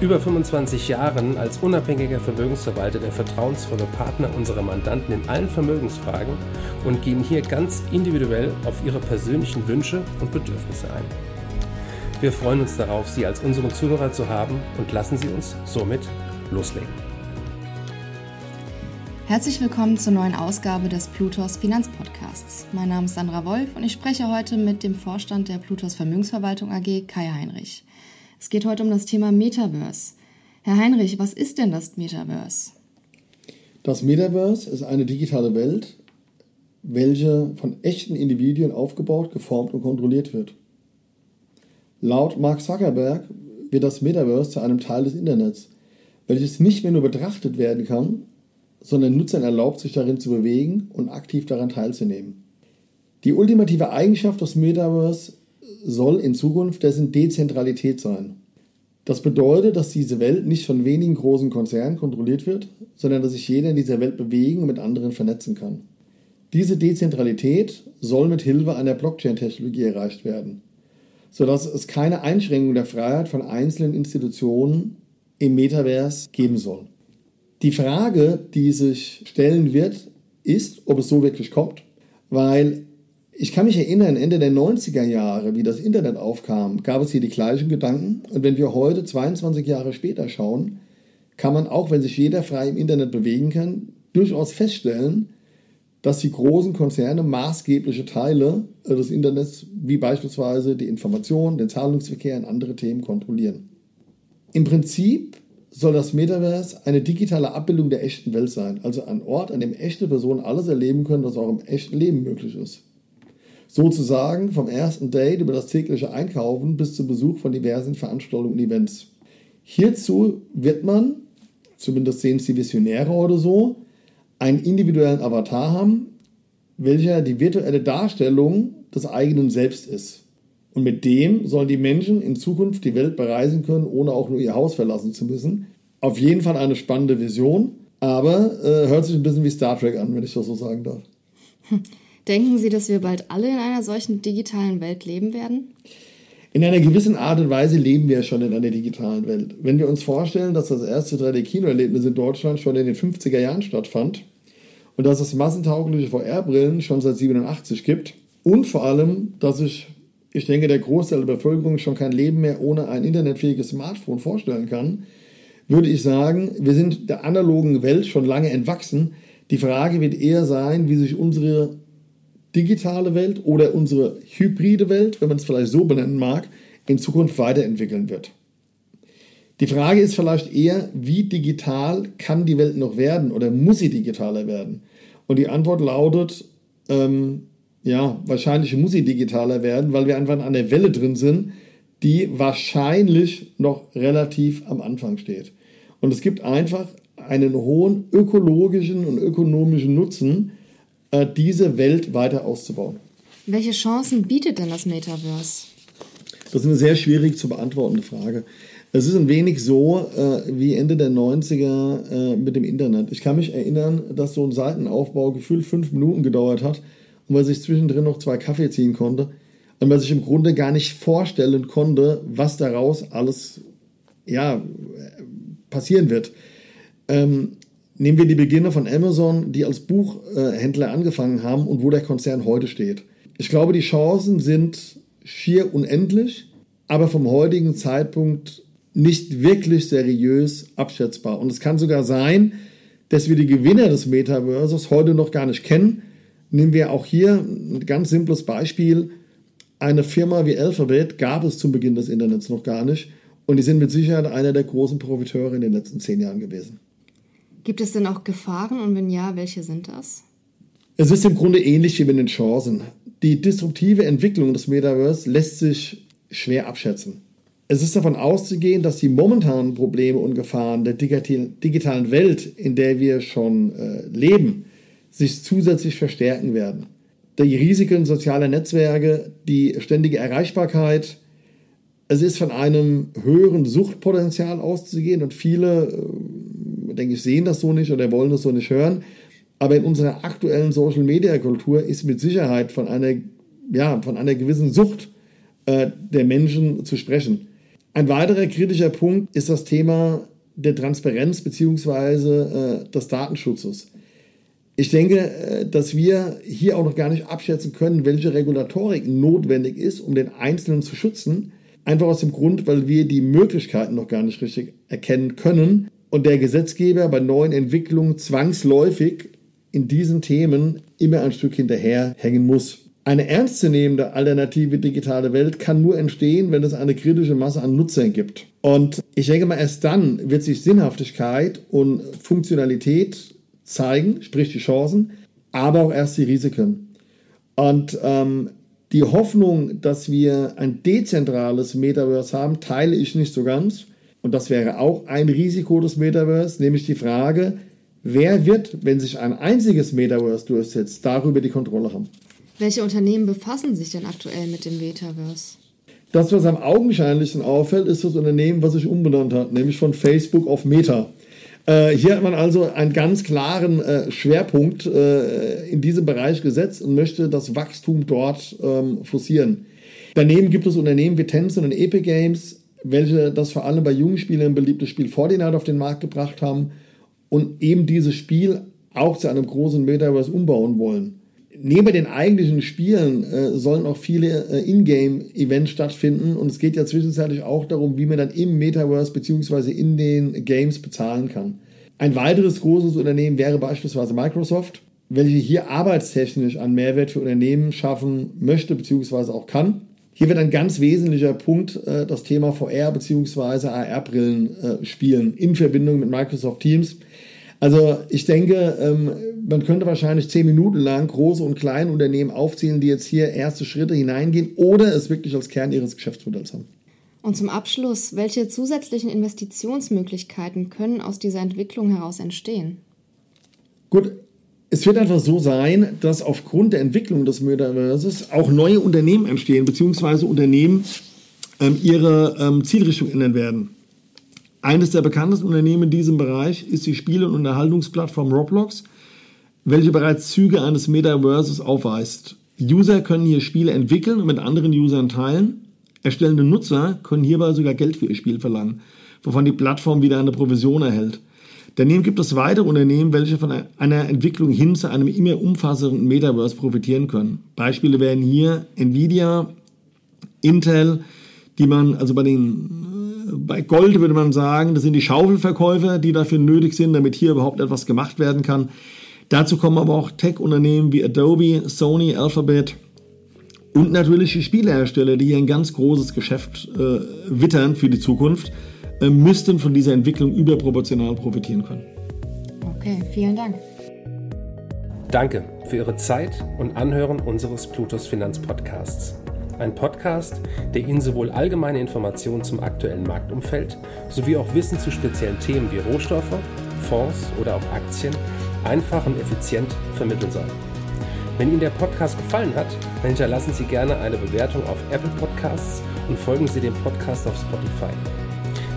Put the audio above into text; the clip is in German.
über 25 Jahren als unabhängiger Vermögensverwalter der vertrauensvolle Partner unserer Mandanten in allen Vermögensfragen und gehen hier ganz individuell auf ihre persönlichen Wünsche und Bedürfnisse ein. Wir freuen uns darauf, Sie als unseren Zuhörer zu haben und lassen Sie uns somit loslegen. Herzlich willkommen zur neuen Ausgabe des Plutos Finanzpodcasts. Mein Name ist Sandra Wolf und ich spreche heute mit dem Vorstand der Plutos Vermögensverwaltung AG, Kai Heinrich. Es geht heute um das Thema Metaverse. Herr Heinrich, was ist denn das Metaverse? Das Metaverse ist eine digitale Welt, welche von echten Individuen aufgebaut, geformt und kontrolliert wird. Laut Mark Zuckerberg wird das Metaverse zu einem Teil des Internets, welches nicht mehr nur betrachtet werden kann, sondern Nutzern erlaubt, sich darin zu bewegen und aktiv daran teilzunehmen. Die ultimative Eigenschaft des Metaverse soll in Zukunft dessen Dezentralität sein. Das bedeutet, dass diese Welt nicht von wenigen großen Konzernen kontrolliert wird, sondern dass sich jeder in dieser Welt bewegen und mit anderen vernetzen kann. Diese Dezentralität soll mit Hilfe einer Blockchain-Technologie erreicht werden, sodass es keine Einschränkung der Freiheit von einzelnen Institutionen im Metaverse geben soll. Die Frage, die sich stellen wird, ist, ob es so wirklich kommt, weil ich kann mich erinnern, Ende der 90er Jahre, wie das Internet aufkam, gab es hier die gleichen Gedanken. Und wenn wir heute, 22 Jahre später schauen, kann man auch, wenn sich jeder frei im Internet bewegen kann, durchaus feststellen, dass die großen Konzerne maßgebliche Teile des Internets, wie beispielsweise die Information, den Zahlungsverkehr und andere Themen kontrollieren. Im Prinzip soll das Metaverse eine digitale Abbildung der echten Welt sein, also ein Ort, an dem echte Personen alles erleben können, was auch im echten Leben möglich ist. Sozusagen vom ersten Date über das tägliche Einkaufen bis zum Besuch von diversen Veranstaltungen und Events. Hierzu wird man, zumindest sehen es die Visionäre oder so, einen individuellen Avatar haben, welcher die virtuelle Darstellung des eigenen Selbst ist. Und mit dem sollen die Menschen in Zukunft die Welt bereisen können, ohne auch nur ihr Haus verlassen zu müssen. Auf jeden Fall eine spannende Vision, aber äh, hört sich ein bisschen wie Star Trek an, wenn ich das so sagen darf. Denken Sie, dass wir bald alle in einer solchen digitalen Welt leben werden? In einer gewissen Art und Weise leben wir schon in einer digitalen Welt. Wenn wir uns vorstellen, dass das erste 3D-Kinoerlebnis in Deutschland schon in den 50er Jahren stattfand und dass es massentaugliche VR-Brillen schon seit 87 gibt und vor allem, dass sich, ich denke, der Großteil der Bevölkerung schon kein Leben mehr ohne ein internetfähiges Smartphone vorstellen kann, würde ich sagen, wir sind der analogen Welt schon lange entwachsen. Die Frage wird eher sein, wie sich unsere digitale Welt oder unsere hybride Welt, wenn man es vielleicht so benennen mag, in Zukunft weiterentwickeln wird. Die Frage ist vielleicht eher, wie digital kann die Welt noch werden oder muss sie digitaler werden? Und die Antwort lautet, ähm, ja, wahrscheinlich muss sie digitaler werden, weil wir einfach an der Welle drin sind, die wahrscheinlich noch relativ am Anfang steht. Und es gibt einfach einen hohen ökologischen und ökonomischen Nutzen, diese Welt weiter auszubauen. Welche Chancen bietet denn das Metaverse? Das ist eine sehr schwierig zu beantwortende Frage. Es ist ein wenig so äh, wie Ende der 90er äh, mit dem Internet. Ich kann mich erinnern, dass so ein Seitenaufbau gefühlt fünf Minuten gedauert hat und man sich zwischendrin noch zwei Kaffee ziehen konnte und man sich im Grunde gar nicht vorstellen konnte, was daraus alles ja, passieren wird. Ähm, Nehmen wir die Beginne von Amazon, die als Buchhändler angefangen haben und wo der Konzern heute steht. Ich glaube, die Chancen sind schier unendlich, aber vom heutigen Zeitpunkt nicht wirklich seriös abschätzbar. Und es kann sogar sein, dass wir die Gewinner des Metaverses heute noch gar nicht kennen. Nehmen wir auch hier ein ganz simples Beispiel. Eine Firma wie Alphabet gab es zum Beginn des Internets noch gar nicht. Und die sind mit Sicherheit einer der großen Profiteure in den letzten zehn Jahren gewesen. Gibt es denn auch Gefahren und wenn ja, welche sind das? Es ist im Grunde ähnlich wie mit den Chancen. Die disruptive Entwicklung des Metaverse lässt sich schwer abschätzen. Es ist davon auszugehen, dass die momentanen Probleme und Gefahren der digitalen Welt, in der wir schon äh, leben, sich zusätzlich verstärken werden. Die Risiken sozialer Netzwerke, die ständige Erreichbarkeit, es ist von einem höheren Suchtpotenzial auszugehen und viele, äh, denke ich, sehen das so nicht oder wollen das so nicht hören. Aber in unserer aktuellen Social-Media-Kultur ist mit Sicherheit von einer, ja, von einer gewissen Sucht äh, der Menschen zu sprechen. Ein weiterer kritischer Punkt ist das Thema der Transparenz bzw. Äh, des Datenschutzes. Ich denke, äh, dass wir hier auch noch gar nicht abschätzen können, welche Regulatorik notwendig ist, um den Einzelnen zu schützen. Einfach aus dem Grund, weil wir die Möglichkeiten noch gar nicht richtig erkennen können und der Gesetzgeber bei neuen Entwicklungen zwangsläufig in diesen Themen immer ein Stück hinterherhängen muss. Eine ernstzunehmende alternative digitale Welt kann nur entstehen, wenn es eine kritische Masse an Nutzern gibt. Und ich denke mal, erst dann wird sich Sinnhaftigkeit und Funktionalität zeigen, sprich die Chancen, aber auch erst die Risiken. Und ähm, die Hoffnung, dass wir ein dezentrales Metaverse haben, teile ich nicht so ganz. Und das wäre auch ein Risiko des Metaverse, nämlich die Frage, wer wird, wenn sich ein einziges Metaverse durchsetzt, darüber die Kontrolle haben. Welche Unternehmen befassen sich denn aktuell mit dem Metaverse? Das, was am augenscheinlichsten auffällt, ist das Unternehmen, was sich umbenannt hat, nämlich von Facebook auf Meta. Äh, hier hat man also einen ganz klaren äh, Schwerpunkt äh, in diesem Bereich gesetzt und möchte das Wachstum dort ähm, forcieren. Daneben gibt es Unternehmen wie Tencent und Epic Games, welche das vor allem bei jungen Spielern ein beliebtes Spiel Fortnite auf den Markt gebracht haben und eben dieses Spiel auch zu einem großen Metaverse umbauen wollen neben den eigentlichen Spielen äh, sollen auch viele äh, Ingame-Events stattfinden und es geht ja zwischenzeitlich auch darum, wie man dann im Metaverse bzw. in den Games bezahlen kann. Ein weiteres großes Unternehmen wäre beispielsweise Microsoft, welche hier arbeitstechnisch einen Mehrwert für Unternehmen schaffen möchte bzw. auch kann. Hier wird ein ganz wesentlicher Punkt äh, das Thema VR bzw. AR-Brillen äh, spielen in Verbindung mit Microsoft Teams. Also ich denke, ähm, man könnte wahrscheinlich zehn Minuten lang große und kleine Unternehmen aufzählen, die jetzt hier erste Schritte hineingehen oder es wirklich als Kern ihres Geschäftsmodells haben. Und zum Abschluss, welche zusätzlichen Investitionsmöglichkeiten können aus dieser Entwicklung heraus entstehen? Gut, es wird einfach so sein, dass aufgrund der Entwicklung des Metaverses auch neue Unternehmen entstehen, beziehungsweise Unternehmen ähm, ihre ähm, Zielrichtung ändern werden. Eines der bekanntesten Unternehmen in diesem Bereich ist die Spiele- und Unterhaltungsplattform Roblox, welche bereits Züge eines Metaverses aufweist. User können hier Spiele entwickeln und mit anderen Usern teilen. Erstellende Nutzer können hierbei sogar Geld für ihr Spiel verlangen, wovon die Plattform wieder eine Provision erhält. Daneben gibt es weitere Unternehmen, welche von einer Entwicklung hin zu einem immer umfassenden Metaverse profitieren können. Beispiele wären hier Nvidia, Intel, die man also bei den bei Gold würde man sagen, das sind die Schaufelverkäufer, die dafür nötig sind, damit hier überhaupt etwas gemacht werden kann. Dazu kommen aber auch Tech-Unternehmen wie Adobe, Sony, Alphabet und natürlich die Spielehersteller, die hier ein ganz großes Geschäft äh, wittern für die Zukunft, müssten von dieser Entwicklung überproportional profitieren können. Okay, vielen Dank. Danke für Ihre Zeit und Anhören unseres Plutos Finanzpodcasts ein Podcast, der Ihnen sowohl allgemeine Informationen zum aktuellen Marktumfeld sowie auch Wissen zu speziellen Themen wie Rohstoffe, Fonds oder auch Aktien einfach und effizient vermitteln soll. Wenn Ihnen der Podcast gefallen hat, dann hinterlassen Sie gerne eine Bewertung auf Apple Podcasts und folgen Sie dem Podcast auf Spotify.